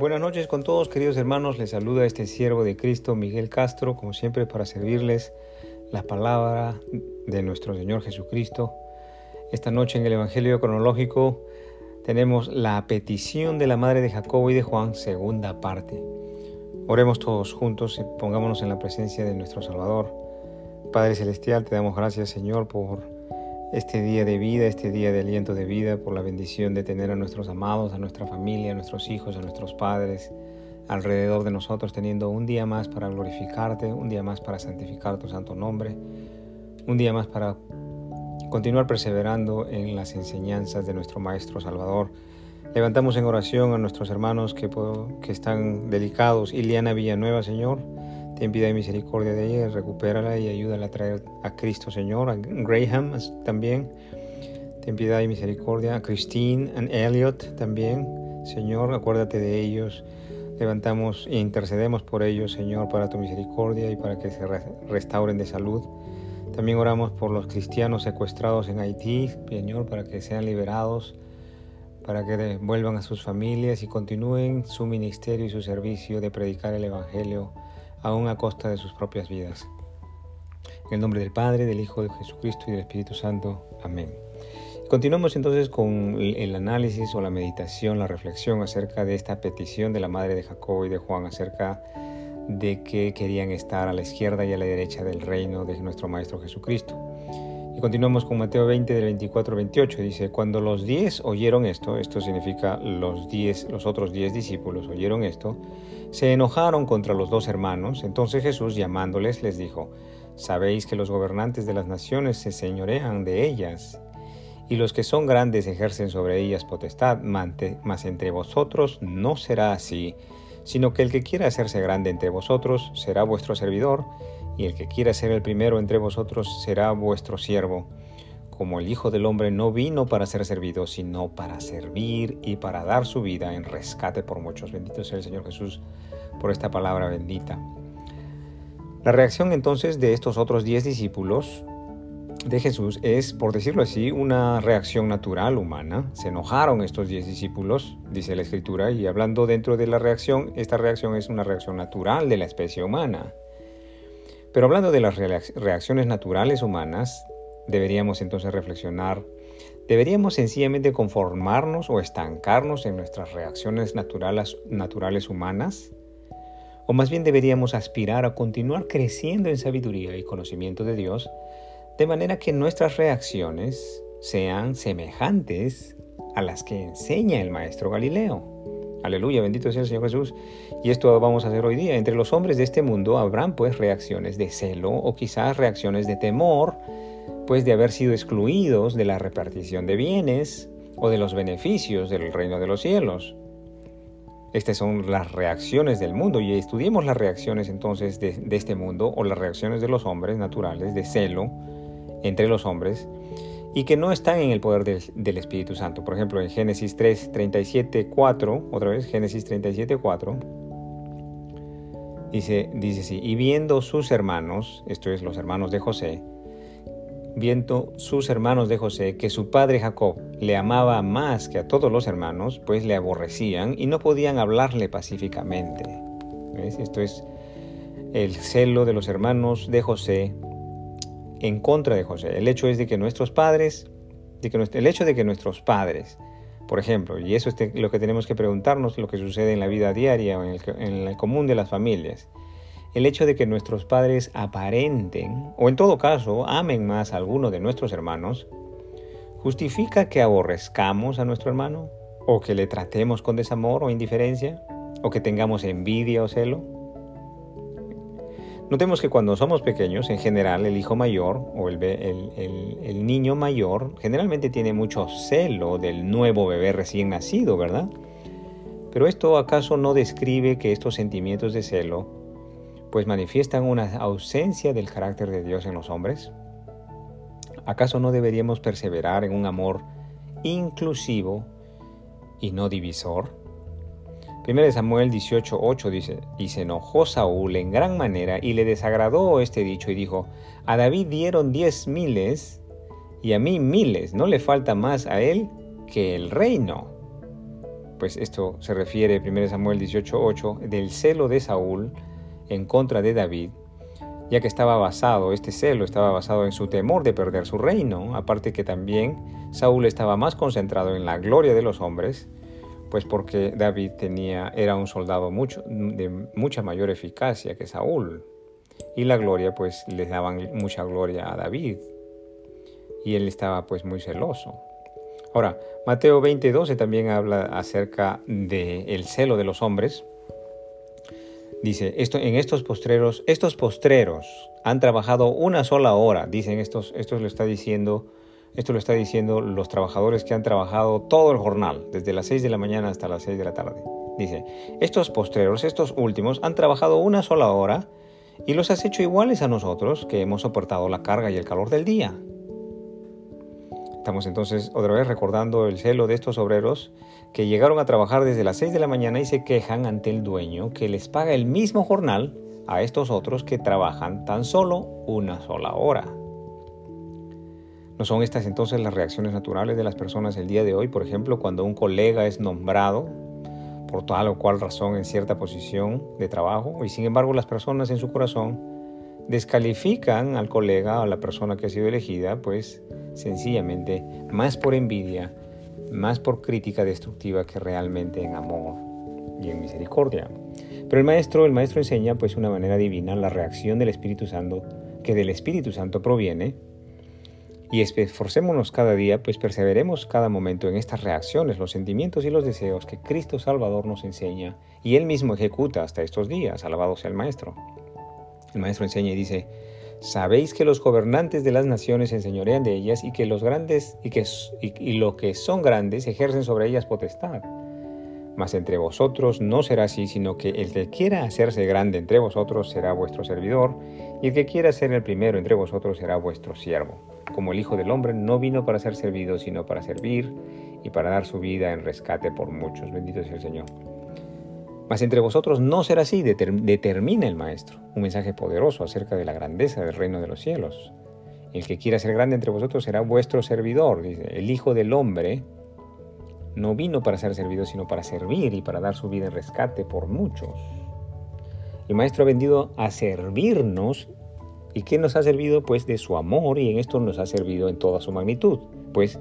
Buenas noches con todos, queridos hermanos. Les saluda este siervo de Cristo, Miguel Castro, como siempre, para servirles la palabra de nuestro Señor Jesucristo. Esta noche en el Evangelio cronológico tenemos la petición de la madre de Jacobo y de Juan, segunda parte. Oremos todos juntos y pongámonos en la presencia de nuestro Salvador. Padre Celestial, te damos gracias, Señor, por este día de vida, este día de aliento de vida, por la bendición de tener a nuestros amados, a nuestra familia, a nuestros hijos, a nuestros padres alrededor de nosotros, teniendo un día más para glorificarte, un día más para santificar tu santo nombre, un día más para continuar perseverando en las enseñanzas de nuestro Maestro Salvador. Levantamos en oración a nuestros hermanos que, están delicados. Iliana Villanueva, Señor, ten piedad y misericordia de ella, recupérala y ayúdala a traer a Cristo, Señor. A Graham también, ten piedad y misericordia. A Christine and Elliot también, Señor, acuérdate de ellos. Levantamos e intercedemos por ellos, Señor, para tu misericordia y para que se restauren de salud. También oramos por los cristianos secuestrados en Haití, Señor, para que sean liberados, para que vuelvan a sus familias y continúen su ministerio y su servicio de predicar el Evangelio aún a costa de sus propias vidas. En el nombre del Padre, del Hijo, de Jesucristo y del Espíritu Santo. Amén. Continuamos entonces con el análisis o la meditación, la reflexión acerca de esta petición de la madre de Jacobo y de Juan acerca de que querían estar a la izquierda y a la derecha del reino de nuestro Maestro Jesucristo. Y continuamos con Mateo 20 del 24 al 28. Dice, cuando los diez oyeron esto, esto significa los diez, los otros diez discípulos oyeron esto, se enojaron contra los dos hermanos. Entonces Jesús llamándoles les dijo, sabéis que los gobernantes de las naciones se señorean de ellas, y los que son grandes ejercen sobre ellas potestad, mas entre vosotros no será así, sino que el que quiera hacerse grande entre vosotros será vuestro servidor, y el que quiera ser el primero entre vosotros será vuestro siervo. Como el Hijo del Hombre no vino para ser servido, sino para servir y para dar su vida en rescate por muchos. Bendito sea el Señor Jesús por esta palabra bendita. La reacción entonces de estos otros diez discípulos de Jesús es, por decirlo así, una reacción natural humana. Se enojaron estos diez discípulos, dice la Escritura, y hablando dentro de la reacción, esta reacción es una reacción natural de la especie humana. Pero hablando de las reacciones naturales humanas, deberíamos entonces reflexionar, ¿deberíamos sencillamente conformarnos o estancarnos en nuestras reacciones naturales, naturales humanas? ¿O más bien deberíamos aspirar a continuar creciendo en sabiduría y conocimiento de Dios, de manera que nuestras reacciones sean semejantes a las que enseña el Maestro Galileo? Aleluya, bendito sea el Señor Jesús. Y esto vamos a hacer hoy día. Entre los hombres de este mundo habrán pues reacciones de celo o quizás reacciones de temor, pues de haber sido excluidos de la repartición de bienes o de los beneficios del reino de los cielos. Estas son las reacciones del mundo y estudiemos las reacciones entonces de, de este mundo o las reacciones de los hombres naturales de celo entre los hombres y que no están en el poder del, Espíritu Santo. Por ejemplo, en Génesis 3, 37, 4, otra vez, Génesis 37, 4, dice, dice así, y viendo sus hermanos, esto es los hermanos de José, viendo sus hermanos de José que su padre Jacob le amaba más que a todos los hermanos, pues le aborrecían y no podían hablarle pacíficamente. Esto es el celo de los hermanos de José en contra de José. El hecho es de que nuestros padres, de que el hecho de que nuestros padres, por ejemplo, y eso es lo que tenemos que preguntarnos, lo que sucede en la vida diaria o en el, en el común de las familias, el hecho de que nuestros padres aparenten, o en todo caso amen más a alguno de nuestros hermanos, ¿justifica que aborrezcamos a nuestro hermano? ¿O que le tratemos con desamor o indiferencia? ¿O que tengamos envidia o celo? Notemos que cuando somos pequeños, en general, el hijo mayor o el, niño mayor generalmente tiene mucho celo del nuevo bebé recién nacido, ¿verdad? Pero esto acaso no describe que estos sentimientos de celo pues manifiestan una ausencia del carácter de Dios en los hombres? ¿Acaso no deberíamos perseverar en un amor inclusivo y no divisor? 1 Samuel 18:8 dice, y se enojó Saúl en gran manera y le desagradó este dicho y dijo, a David dieron diez miles y a mí miles, no le falta más a él que el reino. pues esto se refiere, 1 Samuel 18:8, del celo de Saúl en contra de David, ya que estaba basado, este celo estaba basado en su temor de perder su reino, aparte que también Saúl estaba más concentrado en la gloria de los hombres, pues porque David tenía, era un soldado mucho, de mucha mayor eficacia que Saúl, y la gloria pues le daban mucha gloria a David, y él estaba pues muy celoso. Ahora, Mateo 20:12 también habla acerca del el celo de los hombres. Dice, esto, en estos postreros, estos postreros han trabajado una sola hora, dicen estos, esto lo está diciendo, esto lo está diciendo los trabajadores que han trabajado todo el jornal, desde las 6 de la mañana hasta las 6 de la tarde. Dice, estos postreros, estos últimos, han trabajado una sola hora y los has hecho iguales a nosotros que hemos soportado la carga y el calor del día. Estamos entonces otra vez recordando el celo de estos obreros que llegaron a trabajar desde las 6 de la mañana y se quejan ante el dueño que les paga el mismo jornal a estos otros que trabajan tan solo una sola hora. ¿No son estas entonces las reacciones naturales de las personas el día de hoy? Por ejemplo, cuando un colega es nombrado por tal o cual razón en cierta posición de trabajo y sin embargo las personas en su corazón descalifican al colega o a la persona que ha sido elegida, pues sencillamente más por envidia, más por crítica destructiva que realmente en amor y en misericordia. Pero el maestro, el maestro enseña pues una manera divina la reacción del Espíritu Santo que del Espíritu Santo proviene y esforcémonos cada día, pues perseveremos cada momento en estas reacciones, los sentimientos y los deseos que Cristo Salvador nos enseña y Él mismo ejecuta hasta estos días. Alabado sea el Maestro. El Maestro enseña y dice, Sabéis que los gobernantes de las naciones enseñorean de ellas y que los grandes y, que, y, lo que son grandes ejercen sobre ellas potestad. Mas entre vosotros no será así, sino que el que quiera hacerse grande entre vosotros será vuestro servidor, y el que quiera ser el primero entre vosotros será vuestro siervo. Como el Hijo del Hombre no vino para ser servido, sino para servir y para dar su vida en rescate por muchos. Bendito sea el Señor. Mas entre vosotros no será así, determina el Maestro. Un mensaje poderoso acerca de la grandeza del reino de los cielos. El que quiera ser grande entre vosotros será vuestro servidor. Dice, el Hijo del Hombre no vino para ser servido, sino para servir y para dar su vida en rescate por muchos. El Maestro ha venido a servirnos. ¿Y qué nos ha servido? Pues de su amor y en esto nos ha servido en toda su magnitud. Pues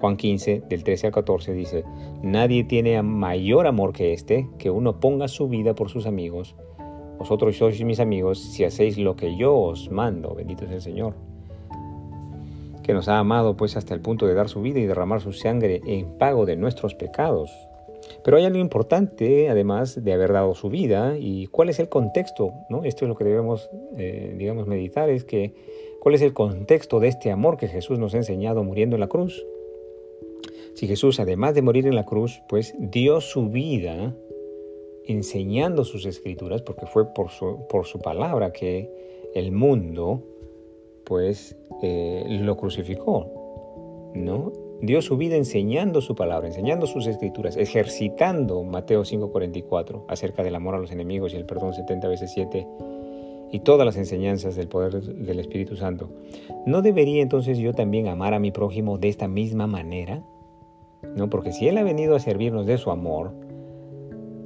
Juan 15, del 13 al 14 dice, Nadie tiene mayor amor que este, que uno ponga su vida por sus amigos. Vosotros sois mis amigos si hacéis lo que yo os mando. Bendito es el Señor. Que nos ha amado pues hasta el punto de dar su vida y derramar su sangre en pago de nuestros pecados. Pero hay algo importante, además de haber dado su vida, y cuál es el contexto, ¿no? Esto es lo que debemos, eh, digamos, meditar, es que cuál es el contexto de este amor que Jesús nos ha enseñado muriendo en la cruz. Si Jesús, además de morir en la cruz, pues dio su vida enseñando sus escrituras, porque fue por su, por su palabra que el mundo, pues, eh, lo crucificó, ¿no? Dio su vida enseñando su palabra, enseñando sus escrituras, ejercitando Mateo 5:44 acerca del amor a los enemigos y el perdón 70 veces 7 y todas las enseñanzas del poder del Espíritu Santo. ¿No debería entonces yo también amar a mi prójimo de esta misma manera? ¿no? Porque si Él ha venido a servirnos de su amor,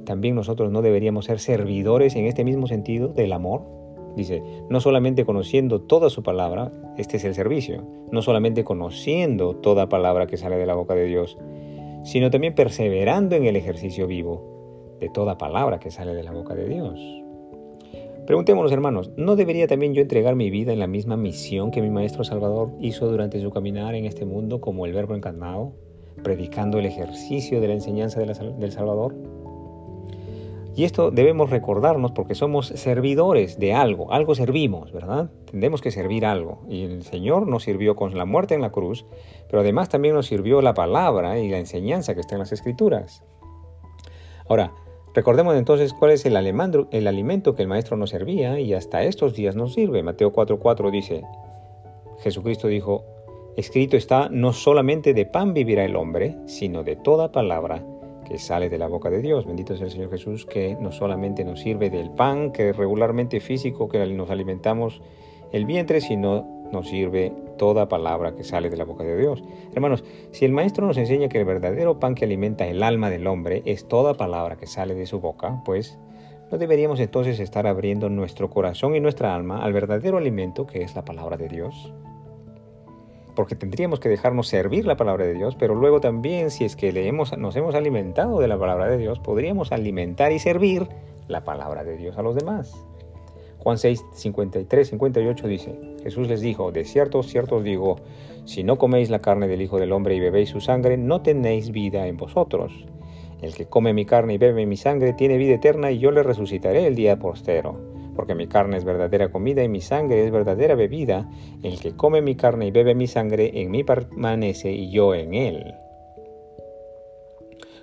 también nosotros no deberíamos ser servidores en este mismo sentido del amor. Dice, no solamente conociendo toda su palabra, este es el servicio, no solamente conociendo toda palabra que sale de la boca de Dios, sino también perseverando en el ejercicio vivo de toda palabra que sale de la boca de Dios. Preguntémonos, hermanos, ¿no debería también yo entregar mi vida en la misma misión que mi Maestro Salvador hizo durante su caminar en este mundo como el Verbo encarnado? predicando el ejercicio de la enseñanza del Salvador. Y esto debemos recordarnos porque somos servidores de algo, algo servimos, ¿verdad? Tendemos que servir algo. Y el Señor nos sirvió con la muerte en la cruz, pero además también nos sirvió la palabra y la enseñanza que está en las Escrituras. Ahora, recordemos entonces cuál es el, el alimento que el Maestro nos servía y hasta estos días nos sirve. Mateo 4:4 dice, Jesucristo dijo, Escrito está, no solamente de pan vivirá el hombre, sino de toda palabra que sale de la boca de Dios. Bendito sea el Señor Jesús, que no solamente nos sirve del pan, que regularmente físico, que nos alimentamos el vientre, sino nos sirve toda palabra que sale de la boca de Dios. Hermanos, si el Maestro nos enseña que el verdadero pan que alimenta el alma del hombre es toda palabra que sale de su boca, pues no deberíamos entonces estar abriendo nuestro corazón y nuestra alma al verdadero alimento que es la palabra de Dios. Porque tendríamos que dejarnos servir la palabra de Dios, pero luego también si es que nos hemos alimentado de la palabra de Dios, podríamos alimentar y servir la palabra de Dios a los demás. Juan 6, 53, 58 dice, Jesús les dijo, de cierto, cierto os digo, si no coméis la carne del Hijo del Hombre y bebéis su sangre, no tenéis vida en vosotros. El que come mi carne y bebe mi sangre tiene vida eterna y yo le resucitaré el día postero. Porque mi carne es verdadera comida y mi sangre es verdadera bebida. El que come mi carne y bebe mi sangre en mí permanece y yo en él.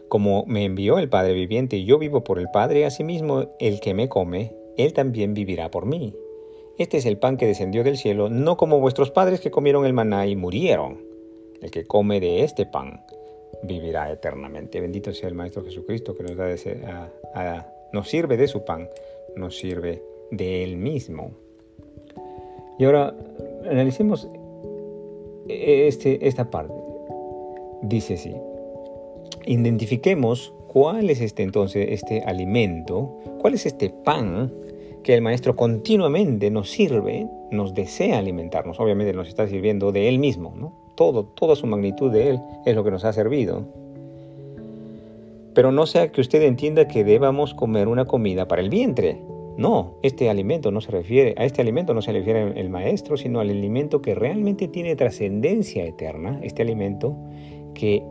Como me envió el Padre viviente y yo vivo por el Padre, asimismo el que me come, él también vivirá por mí. Este es el pan que descendió del cielo, no como vuestros padres que comieron el maná y murieron. El que come de este pan vivirá eternamente. Bendito sea el Maestro Jesucristo que nos, da nos sirve de su pan, nos sirve de él mismo. Y ahora analicemos este, esta parte. Dice así, identifiquemos cuál es este entonces, este alimento, cuál es este pan que el Maestro continuamente nos sirve, nos desea alimentarnos. Obviamente nos está sirviendo de Él mismo, ¿no? todo, toda su magnitud de Él es lo que nos ha servido. Pero no sea que usted entienda que debamos comer una comida para el vientre. No, este alimento no se refiere, a este alimento no se refiere el maestro, sino al alimento que realmente tiene trascendencia eterna, este alimento que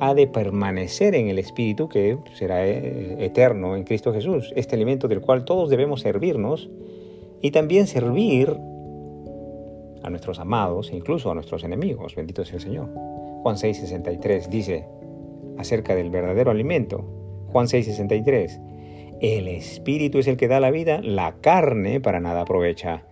ha de permanecer en el Espíritu, que será eh, eterno en Cristo Jesús, este alimento del cual todos debemos servirnos y también servir a nuestros amados e incluso a nuestros enemigos. Bendito sea el Señor. Juan 6:63 dice acerca del verdadero alimento. Juan 6:63. El espíritu es el que da la vida, la carne para nada aprovecha.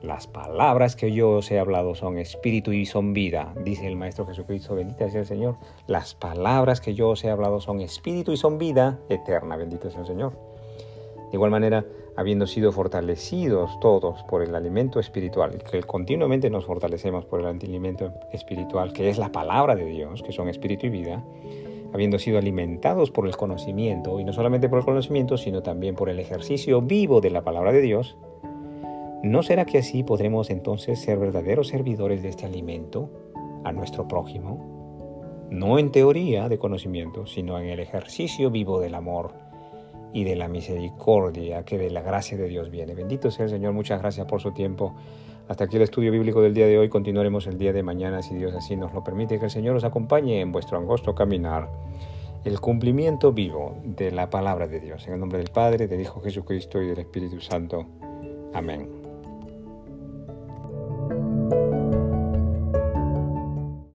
Las palabras que yo os he hablado son espíritu y son vida, dice el Maestro Jesucristo, bendito sea el Señor. Las palabras que yo os he hablado son espíritu y son vida eterna, bendito sea el Señor. De igual manera, habiendo sido fortalecidos todos por el alimento espiritual, que continuamente nos fortalecemos por el alimento espiritual, que es la palabra de Dios, que son espíritu y vida, habiendo sido alimentados por el conocimiento, y no solamente por el conocimiento, sino también por el ejercicio vivo de la palabra de Dios, ¿no será que así podremos entonces ser verdaderos servidores de este alimento a nuestro prójimo? No en teoría de conocimiento, sino en el ejercicio vivo del amor y de la misericordia que de la gracia de Dios viene. Bendito sea el Señor, muchas gracias por su tiempo. Hasta aquí el estudio bíblico del día de hoy. Continuaremos el día de mañana si Dios así nos lo permite. Que el Señor os acompañe en vuestro angosto caminar. El cumplimiento vivo de la palabra de Dios. En el nombre del Padre, del Hijo Jesucristo y del Espíritu Santo. Amén.